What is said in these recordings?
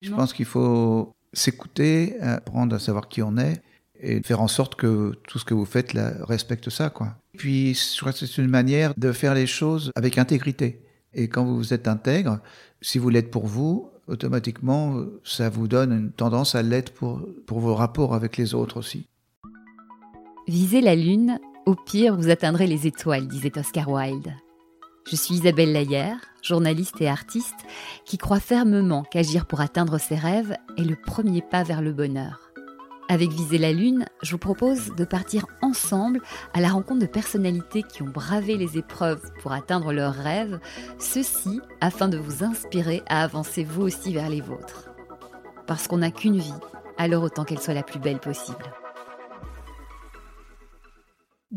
Je pense qu'il faut s'écouter, apprendre à savoir qui on est et faire en sorte que tout ce que vous faites là, respecte ça. Quoi. Puis, je crois que c'est une manière de faire les choses avec intégrité. Et quand vous êtes intègre, si vous l'êtes pour vous, automatiquement, ça vous donne une tendance à l'être pour, pour vos rapports avec les autres aussi. Visez la lune, au pire, vous atteindrez les étoiles, disait Oscar Wilde. Je suis Isabelle Laillère, journaliste et artiste, qui croit fermement qu'agir pour atteindre ses rêves est le premier pas vers le bonheur. Avec Viser la Lune, je vous propose de partir ensemble à la rencontre de personnalités qui ont bravé les épreuves pour atteindre leurs rêves, ceci afin de vous inspirer à avancer vous aussi vers les vôtres. Parce qu'on n'a qu'une vie, alors autant qu'elle soit la plus belle possible.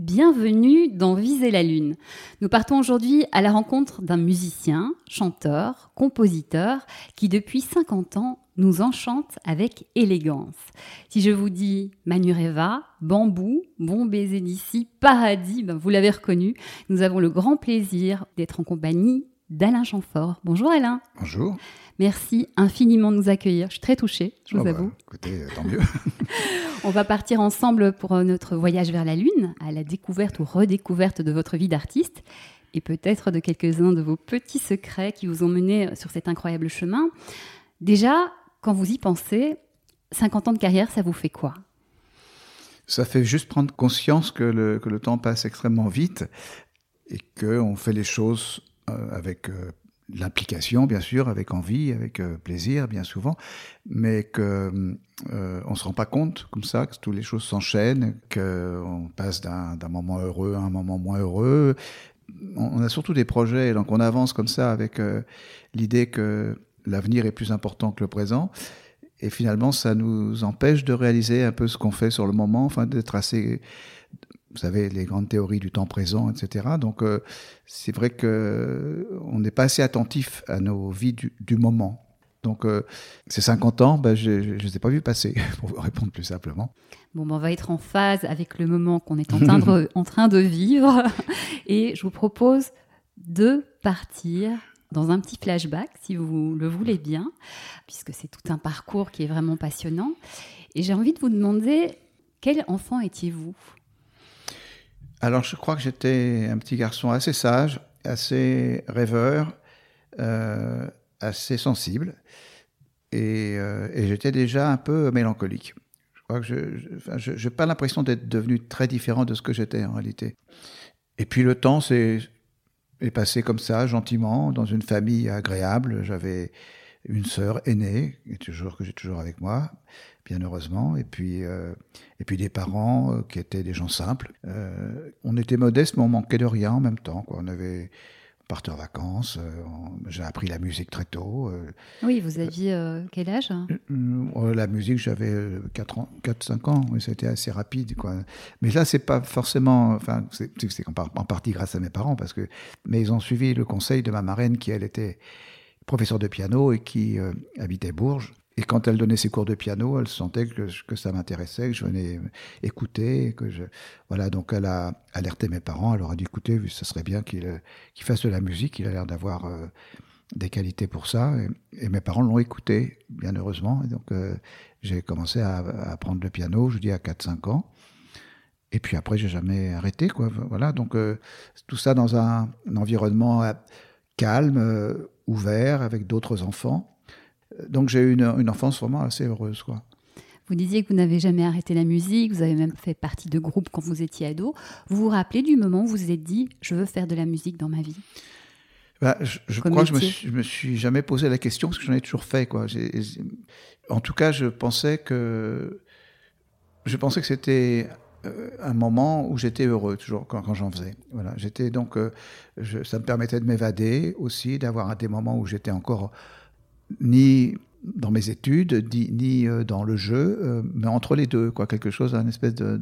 Bienvenue dans Viser la Lune. Nous partons aujourd'hui à la rencontre d'un musicien, chanteur, compositeur qui depuis 50 ans nous enchante avec élégance. Si je vous dis Manureva, Bambou, Bon baiser d'ici, Paradis, ben vous l'avez reconnu, nous avons le grand plaisir d'être en compagnie d'Alain Chamfort. Bonjour Alain. Bonjour. Merci infiniment de nous accueillir. Je suis très touchée, je vous Oh bah, avoue. écoutez, tant mieux. On va partir ensemble pour euh, notre voyage vers la Lune, à la découverte ou redécouverte de votre vie d'artiste et peut-être de quelques-uns de vos petits secrets qui vous ont mené sur cet incroyable chemin. Déjà, quand vous y pensez, 50 ans de carrière, ça vous fait quoi? Ça fait juste prendre conscience que le, que le temps passe extrêmement vite et qu'on fait les choses euh, avec euh, l'implication, bien sûr, avec envie, avec euh, plaisir, bien souvent, mais que euh, se rend pas compte comme ça que toutes les choses s'enchaînent, qu'on passe d'un moment heureux à un moment moins heureux. On, a surtout des projets, donc on avance comme ça avec euh, l'idée que l'avenir est plus important que le présent. Et finalement, ça nous empêche de réaliser un peu ce qu'on fait sur le moment, enfin d'être assez, vous savez, les grandes théories du temps présent, etc. Donc, euh, c'est vrai que on n'est pas assez attentif à nos vies du, du moment. Donc, euh, ces 50 ans, ben, je ne les ai pas vus passer, pour vous répondre plus simplement. Bon, ben, on va être en phase avec le moment qu'on est en train, de, en train de vivre. Et je vous propose de partir dans un petit flashback, si vous le voulez bien, puisque c'est tout un parcours qui est vraiment passionnant. Et j'ai envie de vous demander, quel enfant étiez-vous? Alors, je crois que j'étais un petit garçon assez sage, assez rêveur, euh, assez sensible, et, euh, et j'étais déjà un peu mélancolique. Je crois que je n'ai pas l'impression d'être devenu très différent de ce que j'étais en réalité. Et puis le temps s'est est passé comme ça, gentiment, dans une famille agréable. J'avais une sœur aînée, que j'ai toujours avec moi, bien heureusement, et puis, euh, et puis des parents euh, qui étaient des gens simples. Euh, on était modestes, mais on manquait de rien en même temps. Quoi. On avait on partait en vacances, j'ai appris la musique très tôt. Oui, vous aviez quel âge euh, la musique, j'avais 4-5 ans, oui, c'était assez rapide. Quoi. Mais là, c'est pas forcément. Enfin, c'est en, en partie grâce à mes parents, parce que. Mais ils ont suivi le conseil de ma marraine, qui, elle, était professeure de piano et qui euh, habitait Bourges. Et quand elle donnait ses cours de piano, elle sentait que, que ça m'intéressait, que je venais écouter. Que je... Voilà, donc elle a alerté mes parents. Elle leur a dit écoutez, ça serait bien qu'il qu'il fasse de la musique. Il a l'air d'avoir euh, des qualités pour ça. Et, mes parents l'ont écouté, bien heureusement. Donc euh, j'ai commencé à, à apprendre le piano, je dis à 4-5 ans. Et puis après, j'ai jamais arrêté. Quoi. Voilà, donc euh, tout ça dans un, environnement calme, ouvert, avec d'autres enfants. Donc j'ai eu une, une enfance vraiment assez heureuse. Quoi. Vous disiez que vous n'avez jamais arrêté la musique, vous avez même fait partie de groupes quand vous étiez ado. Vous vous rappelez du moment où vous vous êtes dit je veux faire de la musique dans ma vie Bah, je crois que je me, suis, je me suis jamais posé la question parce que j'en ai toujours fait. Quoi. En tout cas, je pensais que je pensais que c'était euh, un moment où j'étais heureux toujours quand, quand j'en faisais. Voilà, j'étais donc euh, je- ça me permettait de m'évader aussi, d'avoir des moments où j'étais encore ni dans mes études, ni, euh, dans le jeu, euh, mais entre les deux, quoi, quelque chose, un espèce de,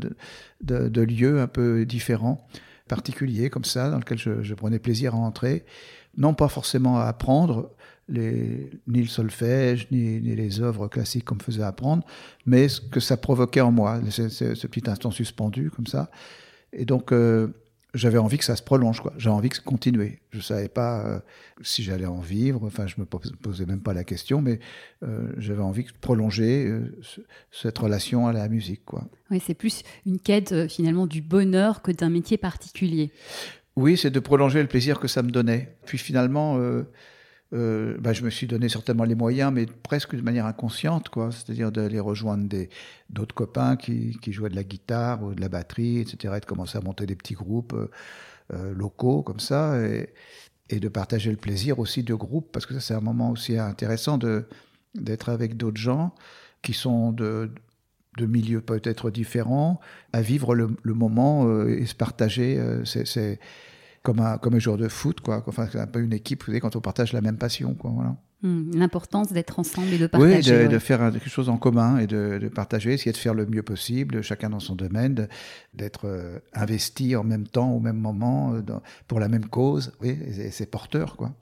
de, lieu un peu différent, particulier comme ça, dans lequel je, prenais plaisir à entrer, non pas forcément à apprendre les, ni le solfège, ni, les œuvres classiques qu'on me faisait apprendre, mais ce que ça provoquait en moi, ce petit instant suspendu comme ça. Et donc, euh, j'avais envie que ça se prolonge, quoi. J'avais envie que ça continue. Je savais pas euh, si j'allais en vivre. Enfin, je me posais même pas la question, mais euh, j'avais envie de prolonger euh, cette relation à la musique, quoi. Oui, c'est plus une quête finalement du bonheur que d'un métier particulier. Oui, c'est de prolonger le plaisir que ça me donnait. Puis finalement, euh, bah, je me suis donné certainement les moyens, mais presque de manière inconsciente, quoi. C'est-à-dire d'aller rejoindre d'autres copains qui, jouaient de la guitare ou de la batterie, etc., et de commencer à monter des petits groupes euh, euh, locaux comme ça, et, de partager le plaisir aussi de groupe, parce que ça, c'est un moment aussi intéressant d'être avec d'autres gens qui sont de, de milieux peut-être différents, à vivre le, moment et se partager. c'est comme un, comme un joueur de foot, quoi. Enfin, c'est un peu une équipe, vous savez, quand on partage la même passion, quoi. Voilà. Hmm, l'importance d'être ensemble et de partager. Oui, de, de, faire quelque chose en commun et de, de, partager, essayer de faire le mieux possible, chacun dans son domaine, d'être euh, investi en même temps, au même moment, euh, pour la même cause. Oui, c'est porteur, quoi.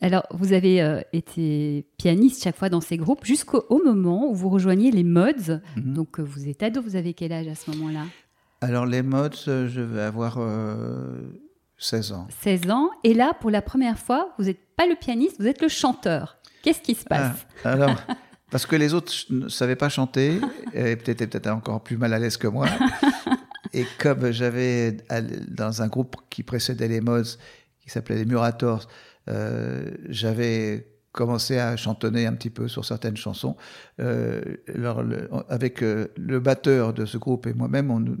Alors, vous avez euh, été pianiste chaque fois dans ces groupes jusqu'au moment où vous rejoignez les Mods. Mhm. Donc, vous êtes ado, vous avez quel âge à ce moment-là? Alors, les Mods, je vais avoir 16 ans. 16 ans. Et là, pour la première fois, vous n'êtes pas le pianiste, vous êtes le chanteur. Qu'est-ce qui se passe? ah, Alors, parce que les autres ne savaient pas chanter, et peut-être peut-être encore plus mal à l'aise que moi. et comme j'avais dans un groupe qui précédait les Mods, qui s'appelait les Murators, euh, j'avais commencé à chantonner un petit peu sur certaines chansons. Euh, avec euh, le batteur de ce groupe et moi-même, nous,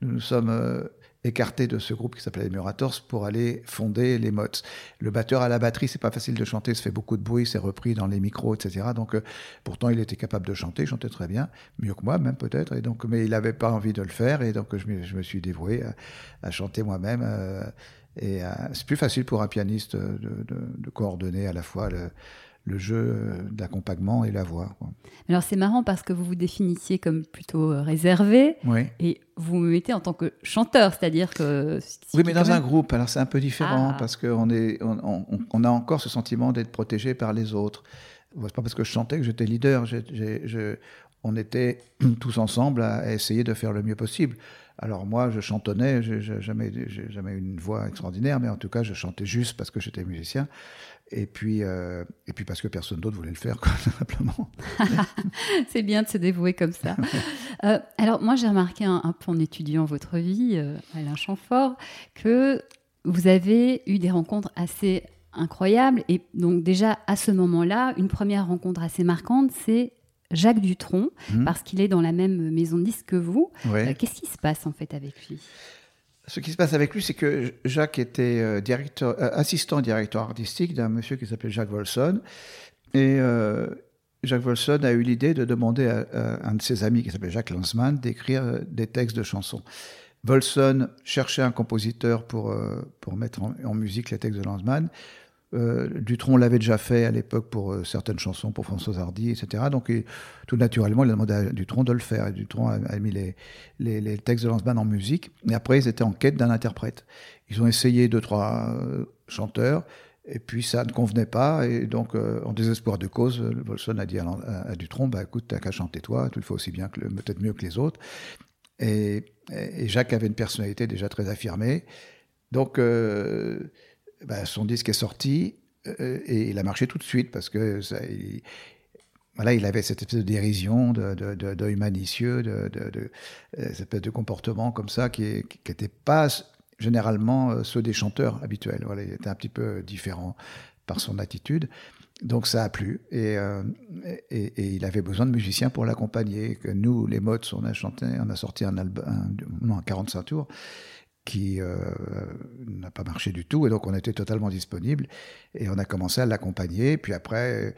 nous, sommes écarté de ce groupe qui s'appelait les Murators pour aller fonder les Mots. Le batteur à la batterie, c'est pas facile de chanter, ça fait beaucoup de bruit, c'est repris dans les micros, etc. Donc, euh, pourtant, il était capable de chanter, il chantait très bien, mieux que moi même peut-être. Et donc, mais il n'avait pas envie de le faire, et donc je me, suis dévoué à, chanter moi-même. Euh, et c'est plus facile pour un pianiste de, de coordonner à la fois le, le jeu d'accompagnement et la voix. Alors c'est marrant parce que vous vous définissiez comme plutôt euh, réservé oui. et vous me mettez en tant que chanteur, c'est-à-dire que... Oui, mais dans un groupe, alors c'est un peu différent ah. parce qu'on on, on, a encore ce sentiment d'être protégé par les autres. C'est pas parce que je chantais que j'étais leader. je, on était tous ensemble à, essayer de faire le mieux possible. Alors moi, je chantonnais, j'ai jamais, jamais eu une voix extraordinaire, mais en tout cas, je chantais juste parce que j'étais musicien. Et puis, euh, et puis parce que personne d'autre voulait le faire, quoi, simplement. c'est bien de se dévouer comme ça. euh, alors, moi, j'ai remarqué un, peu en étudiant votre vie, euh, Alain Chamfort, que vous avez eu des rencontres assez incroyables. Et donc, déjà, à ce moment-là, une première rencontre assez marquante, c'est Jacques Dutronc, mmh. parce qu'il est dans la même maison de disques que vous. Euh, qu'est-ce qui se passe, en fait, avec lui? Ce qui se passe avec lui, c'est que Jacques était euh, directeur, euh, assistant directeur artistique d'un monsieur qui s'appelait Jacques Volson. Et euh, Jacques Volson a eu l'idée de demander à, un de ses amis qui s'appelait Jacques Lanzmann d'écrire des textes de chansons. Volson cherchait un compositeur pour, pour mettre en, musique les textes de Lanzmann. Euh, Dutron l'avait déjà fait à l'époque pour euh, certaines chansons, pour François Hardy, etc. Donc, tout naturellement, il a demandé à Dutron de le faire. Et Dutron a, mis les, textes de Lanzmann en musique. Et après, ils étaient en quête d'un interprète. Ils ont essayé deux, trois euh, chanteurs. Et puis ça ne convenait pas, et donc en désespoir de cause, Volson a dit à, Dutron, bah écoute, t'as qu'à chanter toi, tu le fais aussi bien que peut-être mieux que les autres. Et, Jacques avait une personnalité déjà très affirmée, donc bah, son disque est sorti euh, et il a marché tout de suite parce que ça, il, avait cette espèce de dérision, de, de, de, de euh, cette espèce de comportement comme ça qui n'était pas généralement euh, ceux des chanteurs habituels. Voilà, il était un petit peu différent par son attitude. Donc ça a plu et, il avait besoin de musiciens pour l'accompagner. Nous, les modes, on a a sorti un album, un, non, un 45 tours qui euh, n'a pas marché du tout. Et donc, on était totalement disponible. Et on a commencé à l'accompagner. Puis après,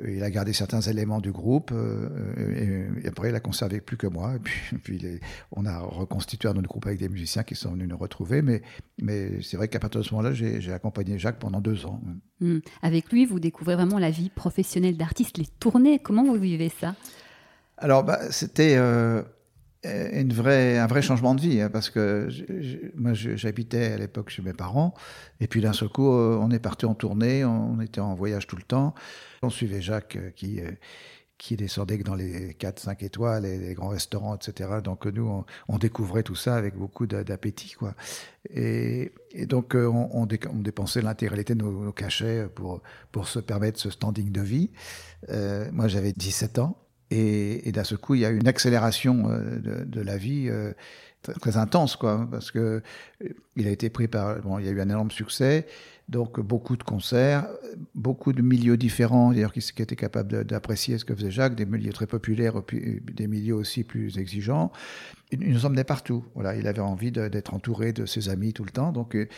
euh, il a gardé certains éléments du groupe. Euh, et, après, il a conservé plus que moi. Et puis, puis on a reconstitué un autre groupe avec des musiciens qui sont venus nous retrouver. Mais, mais c'est vrai qu'à partir de ce moment-là, j'ai accompagné Jacques pendant deux ans. Mmh. Avec lui, vous découvrez vraiment la vie professionnelle d'artiste, les tournées. Comment vous vivez ça? Alors, bah, c'était une vraie, un vrai changement de vie, hein, parce que moi j'habitais à l'époque chez mes parents, et puis d'un seul coup euh, on est parti en tournée, on était en voyage tout le temps, on suivait Jacques euh, qui, qui descendaient dans les 4-5 étoiles les grands restaurants, etc. Donc nous, on, découvrait tout ça avec beaucoup d'appétit. quoi. Et, donc on, dépensait l'intégralité de nos, cachets pour, pour se permettre ce standing de vie. moi, j'avais 17 ans. Et, d'un seul coup, il y a une accélération de, de la vie très, intense, quoi, parce que il a été pris par, bon, il y a eu un énorme succès, donc beaucoup de concerts, beaucoup de milieux différents, d'ailleurs qui, étaient capables d'apprécier ce que faisait Jacques, des milieux très populaires, des milieux aussi plus exigeants. Il, nous emmenait partout. Voilà, il avait envie d'être entouré de ses amis tout le temps, donc euh,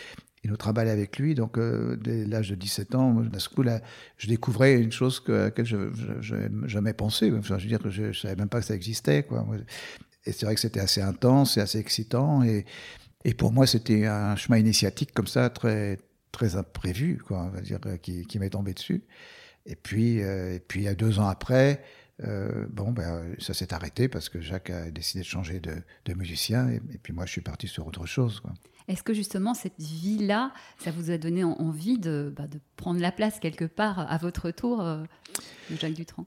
il nous travaillait avec lui. Donc, euh, dès l'âge de 17 ans, ce coup-là, je découvrais une chose que, à laquelle je n'avais jamais pensé. Je ne savais même pas que ça existait. Et c'est vrai que c'était assez intense et assez excitant. Et, pour moi, c'était un chemin initiatique comme ça, très, très imprévu, qui, m'est tombé dessus. Et puis, euh, et puis, deux ans après, euh, bon, ben, ça s'est arrêté parce que Jacques a décidé de changer de, de musicien. Et, puis moi, je suis parti sur autre chose. Est-ce que justement cette vie-là, ça vous a donné envie de, bah, de, prendre la place quelque part à votre tour euh, de Jacques Dutronc?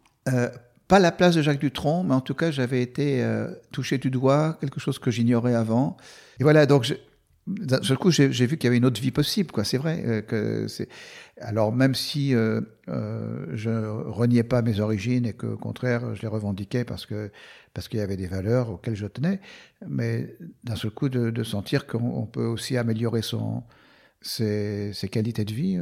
Pas la place de Jacques Dutronc, mais en tout cas, j'avais été euh, touché du doigt, quelque chose que j'ignorais avant. Et voilà, donc, d'un coup, j'ai, vu qu'il y avait une autre vie possible, quoi. C'est vrai euh, que c'est. Alors, même si euh, euh, je reniais pas mes origines et que, au contraire, je les revendiquais parce que parce qu'il y avait des valeurs auxquelles je tenais, mais d'un seul coup, de, sentir qu'on peut aussi améliorer son ses, ses qualités de vie,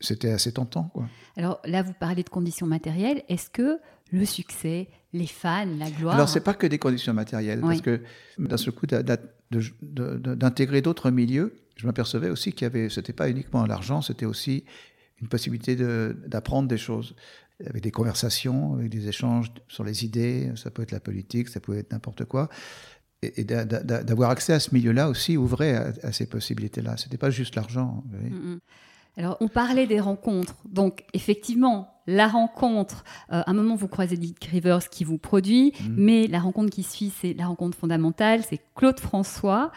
c'était assez tentant, quoi. Alors là, vous parlez de conditions matérielles. Est-ce que le succès, les fans, la gloire. Alors, c'est pas que des conditions matérielles, parce que d'un seul coup, d'intégrer d'autres milieux, je m'apercevais aussi qu'il y avait, c'était pas uniquement l'argent, c'était aussi une possibilité d'apprendre des choses. Avait des conversations, avec des échanges sur les idées, ça peut être la politique, ça peut être n'importe quoi. Et, d'avoir accès à ce milieu-là aussi ouvrait à, ces possibilités-là. C'était pas juste l'argent. Alors, on parlait des rencontres. Donc, effectivement, la rencontre, euh, à un moment, vous croisez Dick Rivers qui vous produit, mm. mais la rencontre qui suit, c'est la rencontre fondamentale, c'est Claude François.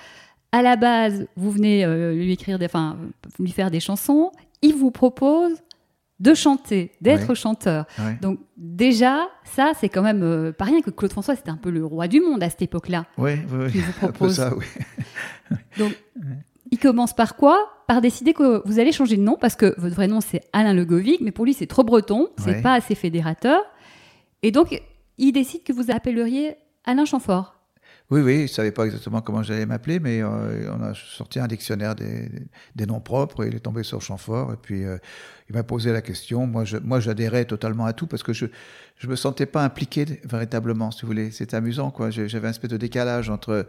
À la base, vous venez euh, lui écrire, des, enfin, lui faire des chansons. Il vous propose de chanter, d'être chanteur. Donc déjà, ça, c'est quand même euh, pas rien que Claude François, c'était un peu le roi du monde à cette époque-là. Oui, oui, vous propose. Un peu ça, oui. Donc, commence par quoi Par décider que vous allez changer de nom parce que votre vrai nom c'est Alain Legovic, mais pour lui c'est trop breton, c'est pas assez fédérateur. Et donc il décide que vous appelleriez Alain Chamfort. Oui, oui, il ne savait pas exactement comment j'allais m'appeler, mais euh, on a sorti un dictionnaire des, noms propres et il est tombé sur Chamfort. Et puis euh, il m'a posé la question. Moi, je, moi, j'adhérais totalement à tout parce que je ne me sentais pas impliqué véritablement, si vous voulez. C'était amusant, quoi. J'avais un espèce de décalage entre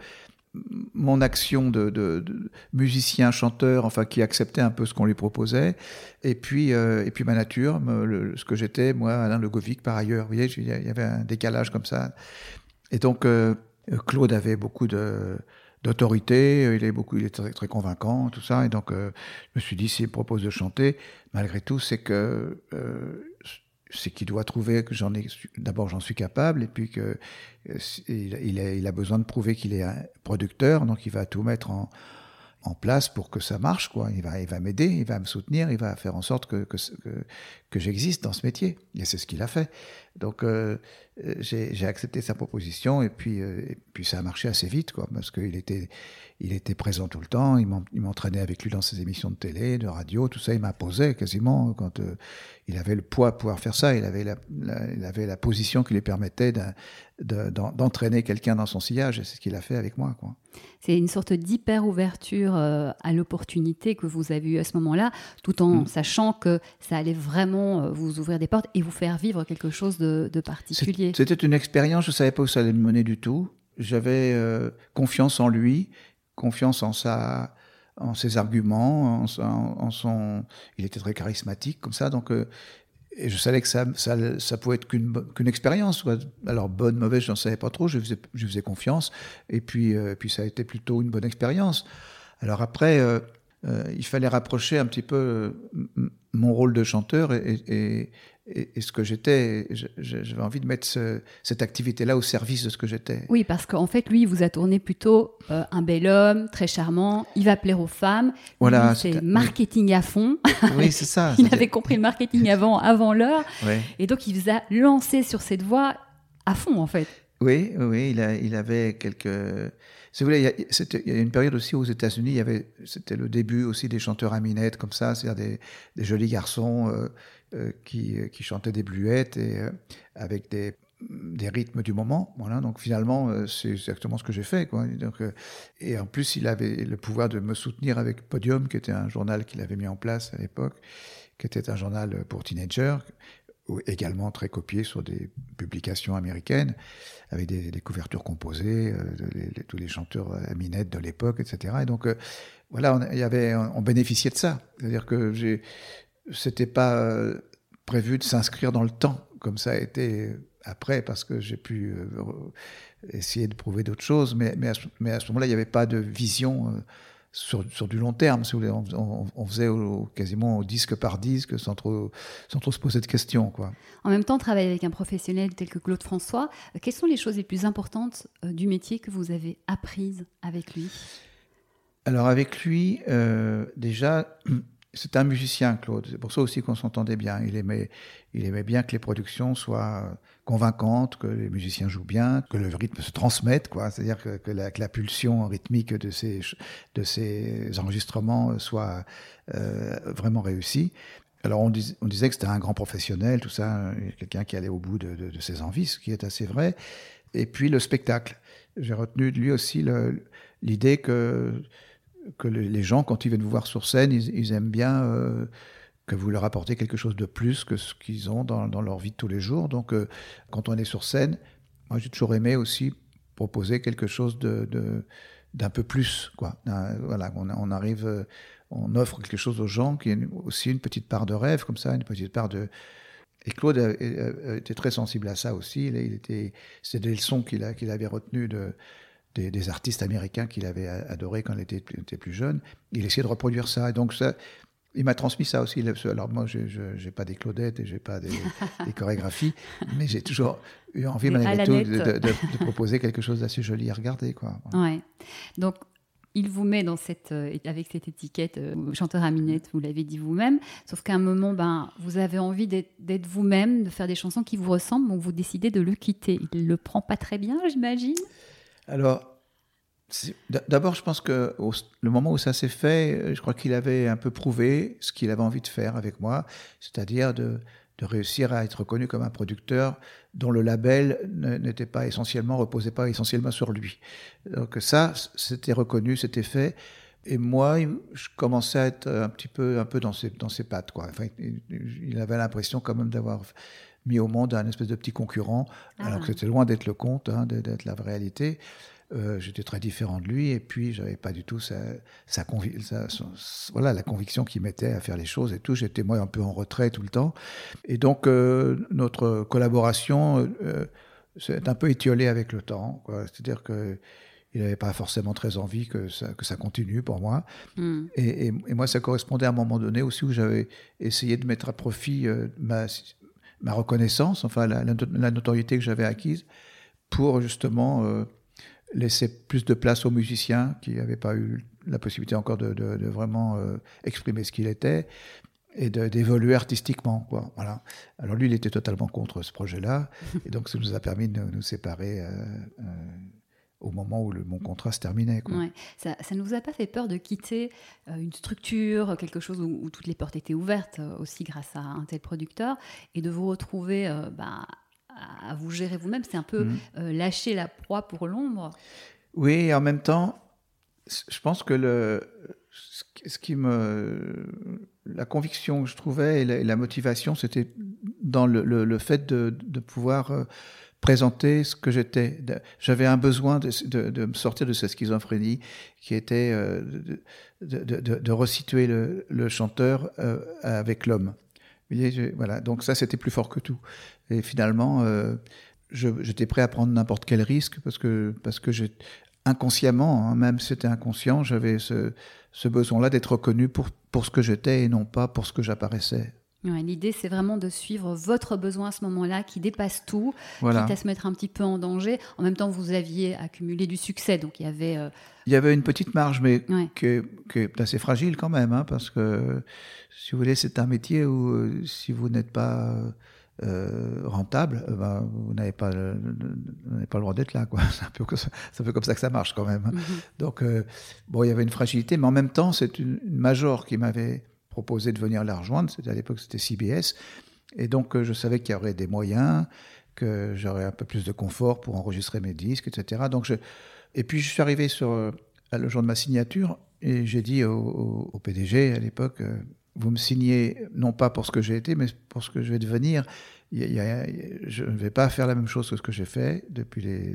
mon action de, musicien, chanteur, enfin qui acceptait un peu ce qu'on lui proposait, et puis euh, et puis ma nature, ce que j'étais, moi, Alain Legovic par ailleurs. Vous voyez, il y avait un décalage comme ça. Et donc euh, Claude avait beaucoup de d'autorité, il est beaucoup, il est très, très convaincant, tout ça, et donc euh, je me suis dit s'il propose de chanter, malgré tout, c'est que c'est qu'il doit trouver que j'en ai d'abord j'en suis capable et puis que euh, il, a, a besoin de prouver qu'il est un producteur donc il va tout mettre en, en place pour que ça marche quoi. Il va il va m'aider il va me soutenir il va faire en sorte que que, que, j'existe dans ce métier. Et c'est ce qu'il a fait. Donc euh, j'ai accepté sa proposition et puis euh, puis ça a marché assez vite quoi parce qu'il était il était présent tout le temps, il m'entraînait avec lui dans ses émissions de télé, de radio, tout ça, il m'imposait quasiment quand euh, il avait le poids de pouvoir faire ça, il avait la, il avait la position qui lui permettait d'entraîner quelqu'un dans son sillage, et c'est ce qu'il a fait avec moi. C'est une sorte d'hyper-ouverture euh, à l'opportunité que vous avez eue à ce moment-là, tout en mm. sachant que ça allait vraiment euh, vous ouvrir des portes et vous faire vivre quelque chose de, de particulier. C'était une expérience, je ne savais pas où ça allait me mener du tout. J'avais confiance en lui confiance en sa en ses arguments, en, son, il était très charismatique comme ça, donc euh, et je savais que ça, ça, ça pouvait être qu'une qu'une expérience. Alors bonne, mauvaise, j'en savais pas trop. Je faisais, je faisais confiance, et puis euh, puis ça a été plutôt une bonne expérience. Alors après, euh, il fallait rapprocher un petit peu mon rôle de chanteur et, et, ce que j'étais. J'avais envie de mettre cette activité-là au service de ce que j'étais. Oui, parce qu'en fait, lui, il vous a tourné plutôt euh, un bel homme, très charmant, il va plaire aux femmes. Voilà. C'est marketing à fond. Oui, c'est ça. il avait compris le marketing avant, avant l'heure. Et donc, il vous a lancé sur cette voie à fond, en fait. Oui, oui, il, a, il avait quelques. Si vous voulez, il y, a, il y, a, une période aussi aux États-Unis, il y avait, c'était le début aussi des chanteurs à minette comme ça, c'est-à-dire des, des, jolis garçons euh, qui, qui, chantaient des bluettes et euh, avec des, rythmes du moment. Voilà, donc finalement, c'est exactement ce que j'ai fait. Et en plus, il avait le pouvoir de me soutenir avec Podium, qui était un journal qu'il avait mis en place à l'époque, qui était un journal pour teenagers également très copié sur des publications américaines, avec des, couvertures composées, euh, tous les chanteurs à minette de l'époque, etc. Et donc, euh, voilà, on, y avait, on, bénéficiait de ça. C'est-à-dire que j'ai, c'était pas euh, prévu de s'inscrire dans le temps, comme ça a été après, parce que j'ai pu essayer de prouver d'autres choses, mais, mais, à, mais à ce moment-là, il n'y avait pas de vision sur, sur, du long terme, si vous voulez. On, on, faisait quasiment au disque par disque sans trop, sans trop se poser de questions. Quoi. En même temps, travailler avec un professionnel tel que Claude François, euh, quelles sont les choses les plus importantes euh, du métier que vous avez apprises avec lui? Alors avec lui, euh, déjà, c'est un musicien, Claude. C'est pour ça aussi qu'on s'entendait bien. Il aimait, il aimait bien que les productions soient convaincantes, que les musiciens jouent bien, que le rythme se transmette, quoi. C'est-à-dire que, la, la, pulsion rythmique de ces, de ces enregistrements soit euh, vraiment réussie. Alors on, on disait que c'était un grand professionnel, tout ça, quelqu'un qui allait au bout de, de, ses envies, ce qui est assez vrai. Et puis le spectacle. J'ai retenu de lui aussi l'idée que que les gens, quand ils viennent vous voir sur scène, ils, aiment bien euh, que vous leur apportez quelque chose de plus que ce qu'ils ont dans, leur vie de tous les jours. Donc, euh, quand on est sur scène, moi, j'ai toujours aimé aussi proposer quelque chose d'un peu plus, quoi. Voilà, on, arrive, euh, on offre quelque chose aux gens qui est aussi une petite part de rêve, comme ça, une petite part de. Et Claude était très sensible à ça aussi. Il était, des leçons qu'il, qu'il avait retenues de, des, artistes américains qu'il avait adorés quand il était, plus jeune. Il essayait de reproduire ça. Et donc, ça, il m'a transmis ça aussi. Alors, moi, je n'ai pas des Claudettes et je n'ai pas des, chorégraphies, mais j'ai toujours eu envie, malgré tout, de, proposer quelque chose d'assez joli à regarder. Quoi. Ouais. Donc, il vous met dans cette, euh, avec cette étiquette euh, chanteur à minette, vous l'avez dit vous-même, sauf qu'à un moment, ben, vous avez envie d'être vous-même, de faire des chansons qui vous ressemblent, donc vous décidez de le quitter. Il ne le prend pas très bien, j'imagine? Alors, d'abord, je pense que le moment où ça s'est fait, je crois qu'il avait un peu prouvé ce qu'il avait envie de faire avec moi, c'est-à-dire de, réussir à être reconnu comme un producteur dont le label n'était pas essentiellement, reposait pas essentiellement sur lui. Donc ça, c'était reconnu, c'était fait. Et moi, je commençais à être un petit peu, un peu dans ses, dans ses pattes, quoi. Enfin, il avait l'impression quand même d'avoir mis au monde un espèce de petit concurrent, alors que ah. c'était loin d'être le conte, hein, d'être la réalité. Euh, j'étais très différent de lui et puis j'avais pas du tout sa, sa, voilà la conviction qu'il mettait à faire les choses et tout. J'étais moi un peu en retrait tout le temps et donc euh, notre collaboration euh, s'est un peu étiolée avec le temps. C'est-à-dire que il n'avait pas forcément très envie que ça, que ça continue pour moi. Hmm. Et, et, moi, ça correspondait à un moment donné aussi où j'avais essayé de mettre à profit ma, ma reconnaissance, enfin la, notoriété que j'avais acquise, pour justement euh, laisser plus de place aux musiciens qui n'avaient pas eu la possibilité encore de, vraiment euh, exprimer ce qu'il était et d'évoluer artistiquement. Quoi. Voilà. Alors lui, il était totalement contre ce projet-là, et donc ça nous a permis de nous séparer. Au moment où le, mon contrat se terminait. Quoi. Ça ne vous a pas fait peur de quitter euh, une structure, quelque chose où, toutes les portes étaient ouvertes euh, aussi grâce à un tel producteur, et de vous retrouver euh, bah, à vous gérer vous-même C'est un peu mmh. lâcher la proie pour l'ombre Oui, et en même temps, je pense que le, ce qui me, la conviction que je trouvais et la, motivation, c'était dans le, le, fait de, de pouvoir présenter ce que j'étais. J'avais un besoin de, me sortir de cette schizophrénie qui était euh, de, resituer le, chanteur euh, avec l'homme. Voilà, donc ça c'était plus fort que tout. Et finalement, euh, j'étais prêt à prendre n'importe quel risque parce que parce que inconsciemment, hein, même si c'était inconscient, j'avais ce, ce besoin-là d'être reconnu pour pour ce que j'étais et non pas pour ce que j'apparaissais. L'idée, c'est vraiment de suivre votre besoin à ce moment-là qui dépasse tout, voilà. quitte à se mettre un petit peu en danger. En même temps, vous aviez accumulé du succès, donc il y avait... Euh, il y avait une petite marge, mais qui, est, assez fragile quand même, hein, parce que, si vous voulez, c'est un métier où euh, si vous n'êtes pas... Euh, rentable, ben, vous n'avez pas, pas le droit d'être là. C'est un, peu comme ça, un peu comme ça que ça marche quand même. Hein. Mm-hmm. Donc, bon, il y avait une fragilité, mais en même temps, c'est une, une major qui m'avait proposé de venir la rejoindre. C'était à l'époque, c'était CBS. Et donc, euh, je savais qu'il y aurait des moyens, que j'aurais un peu plus de confort pour enregistrer mes disques, etc. Donc, je... Et puis, je suis arrivé sur euh, le jour de ma signature et j'ai dit au, PDG à l'époque, euh, vous me signez non pas pour ce que j'ai été, mais pour ce que je vais devenir. je ne vais pas faire la même chose que ce que j'ai fait depuis les,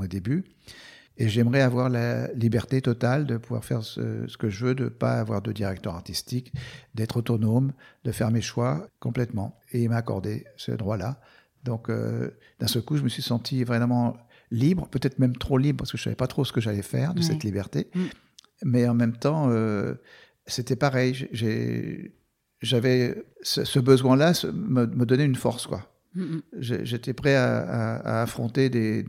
les, débuts. Et j'aimerais avoir la liberté totale de pouvoir faire ce, que je veux, de ne pas avoir de directeur artistique, d'être autonome, de faire mes choix complètement. Et il m'a accordé ce droit-là. Donc, euh, d'un seul coup, je me suis senti vraiment libre, peut-être même trop libre, parce que je ne savais pas trop ce que j'allais faire de cette liberté. Mm. Mais en même temps, euh, c'était pareil. J'avais ce, besoin-là, me, me donnait une force, quoi. J'étais prêt à, affronter,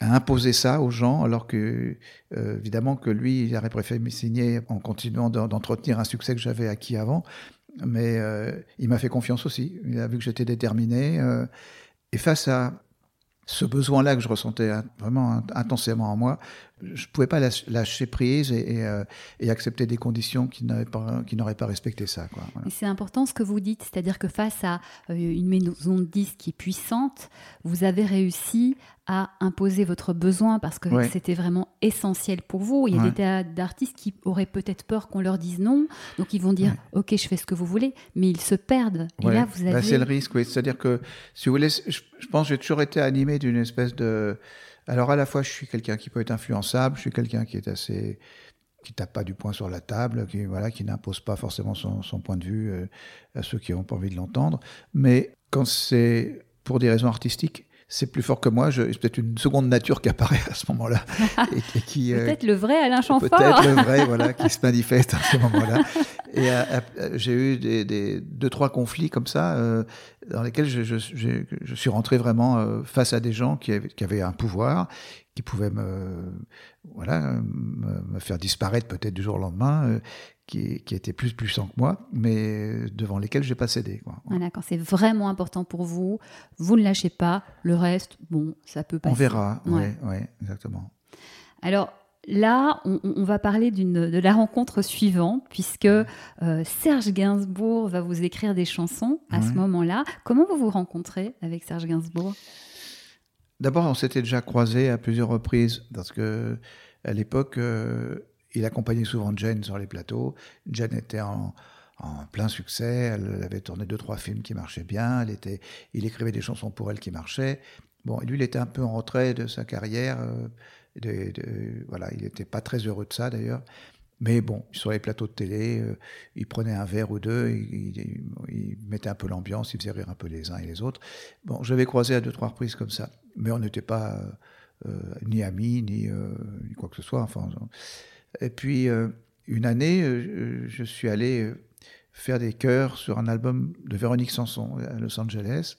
à imposer ça aux gens, alors que, euh, évidemment, que lui, il aurait préféré me signer en continuant d'entretenir un succès que j'avais acquis avant. Mais euh, il m'a fait confiance aussi. Il a vu que j'étais déterminé. Euh, et face à ce besoin-là que je ressentais vraiment intensément en moi, je ne pouvais pas lâcher prise et, euh, accepter des conditions qui n'auraient pas, pas, respecté ça. Et c'est important ce que vous dites, c'est-à-dire que face à euh, une maison de disques qui est puissante, vous avez réussi à imposer votre besoin parce que c'était vraiment essentiel pour vous. Il y a des tas d'artistes qui auraient peut-être peur qu'on leur dise non, donc ils vont dire ok je fais ce que vous voulez, mais ils se perdent. Et là vous bah, avez. c'est le risque, oui. C'est-à-dire que si vous voulez, je, je pense que j'ai toujours été animé d'une espèce de alors à la fois, je suis quelqu'un qui peut être influençable, je suis quelqu'un qui est assez qui tape pas du poing sur la table, qui voilà, qui n'impose pas forcément son, point de vue euh, à ceux qui n'ont pas envie de l'entendre. Mais quand c'est pour des raisons artistiques, c'est plus fort que moi. C'est peut-être une seconde nature qui apparaît à ce moment-là. qui euh, peut-être le vrai Alain Chamfort. Peut-être le vrai, voilà, qui se manifeste à ce moment-là. Et euh, j'ai eu des, deux, trois conflits comme ça, euh, dans lesquels je, je, suis rentré vraiment face à des gens qui avaient, qui avaient un pouvoir, qui pouvaient me, voilà, me, faire disparaître peut-être du jour au lendemain, qui, qui, étaient plus puissants que moi, mais devant lesquels j'ai pas cédé. Quoi. Voilà, quand c'est vraiment important pour vous, vous ne lâchez pas. Le reste, bon, ça peut passer. On verra, oui, ouais, exactement. Alors, Là, on, va parler de la rencontre suivante, puisque euh, Serge Gainsbourg va vous écrire des chansons à ce moment-là. Comment vous vous rencontrez avec Serge Gainsbourg? D'abord, on s'était déjà croisés à plusieurs reprises, parce que à l'époque, euh, il accompagnait souvent Jane sur les plateaux. Jane était en, plein succès. Elle avait tourné deux, trois films qui marchaient bien. Il écrivait des chansons pour elle qui marchaient. Bon, lui, il était un peu en retrait de sa carrière. Euh, voilà, il n'était pas très heureux de ça d'ailleurs. Mais bon, sur les plateaux de télé, euh, il prenait un verre ou deux, il, mettait un peu l'ambiance, il faisait rire un peu les uns et les autres. Bon, je l'avais croisé à deux, trois reprises comme ça. Mais on n'était pas euh, ni amis, ni, ni, quoi que ce soit. Enfin, et puis, euh, une année, euh, je suis allé euh, faire des chœurs sur un album de Véronique Sanson à Los Angeles.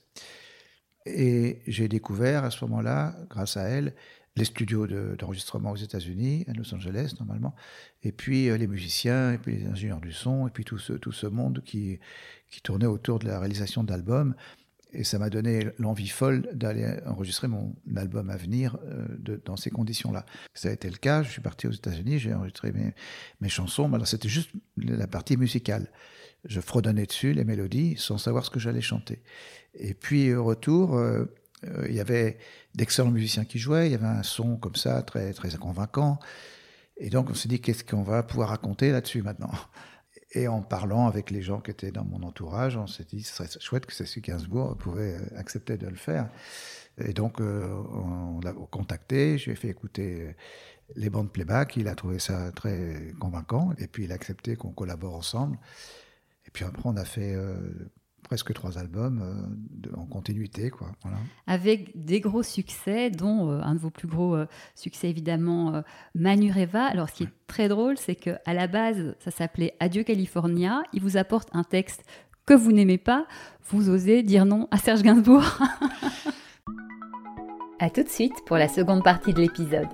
Et j'ai découvert à ce moment-là, grâce à elle, les studios d'enregistrement aux États-Unis, à Los Angeles normalement, et puis les musiciens, et puis les ingénieurs du son, et puis tout ce, tout ce monde qui, qui tournait autour de la réalisation d'albums. Et ça m'a donné l'envie folle d'aller enregistrer mon album à venir euh, dans ces conditions-là. Ça a été le cas. Je suis parti aux États-Unis, j'ai enregistré mes, mes chansons. Mais alors c'était juste la partie musicale. Je fredonnais dessus les mélodies sans savoir ce que j'allais chanter. Et puis au retour, euh, euh, il y avait d'excellents musiciens qui jouaient. Il y avait un son comme ça très très convaincant. Et donc on s'est dit qu'est-ce qu'on va pouvoir raconter là-dessus maintenant? Et en parlant avec les gens qui étaient dans mon entourage, on s'est dit ce serait chouette que Cécile Gainsbourg pouvait euh, accepter de le faire. Et donc, euh, on, l'a contacté, je lui ai fait écouter euh, les bandes playback, il a trouvé ça très convaincant, et puis il a accepté qu'on collabore ensemble. Et puis après, on a fait presque trois albums euh, en continuité. Quoi, Avec des gros succès, dont euh, un de vos plus gros euh, succès évidemment, Manureva. Alors ce qui est très drôle, c'est qu'à la base, ça s'appelait Adieu California. Il vous apporte un texte que vous n'aimez pas, vous osez dire non à Serge Gainsbourg. A tout de suite pour la seconde partie de l'épisode.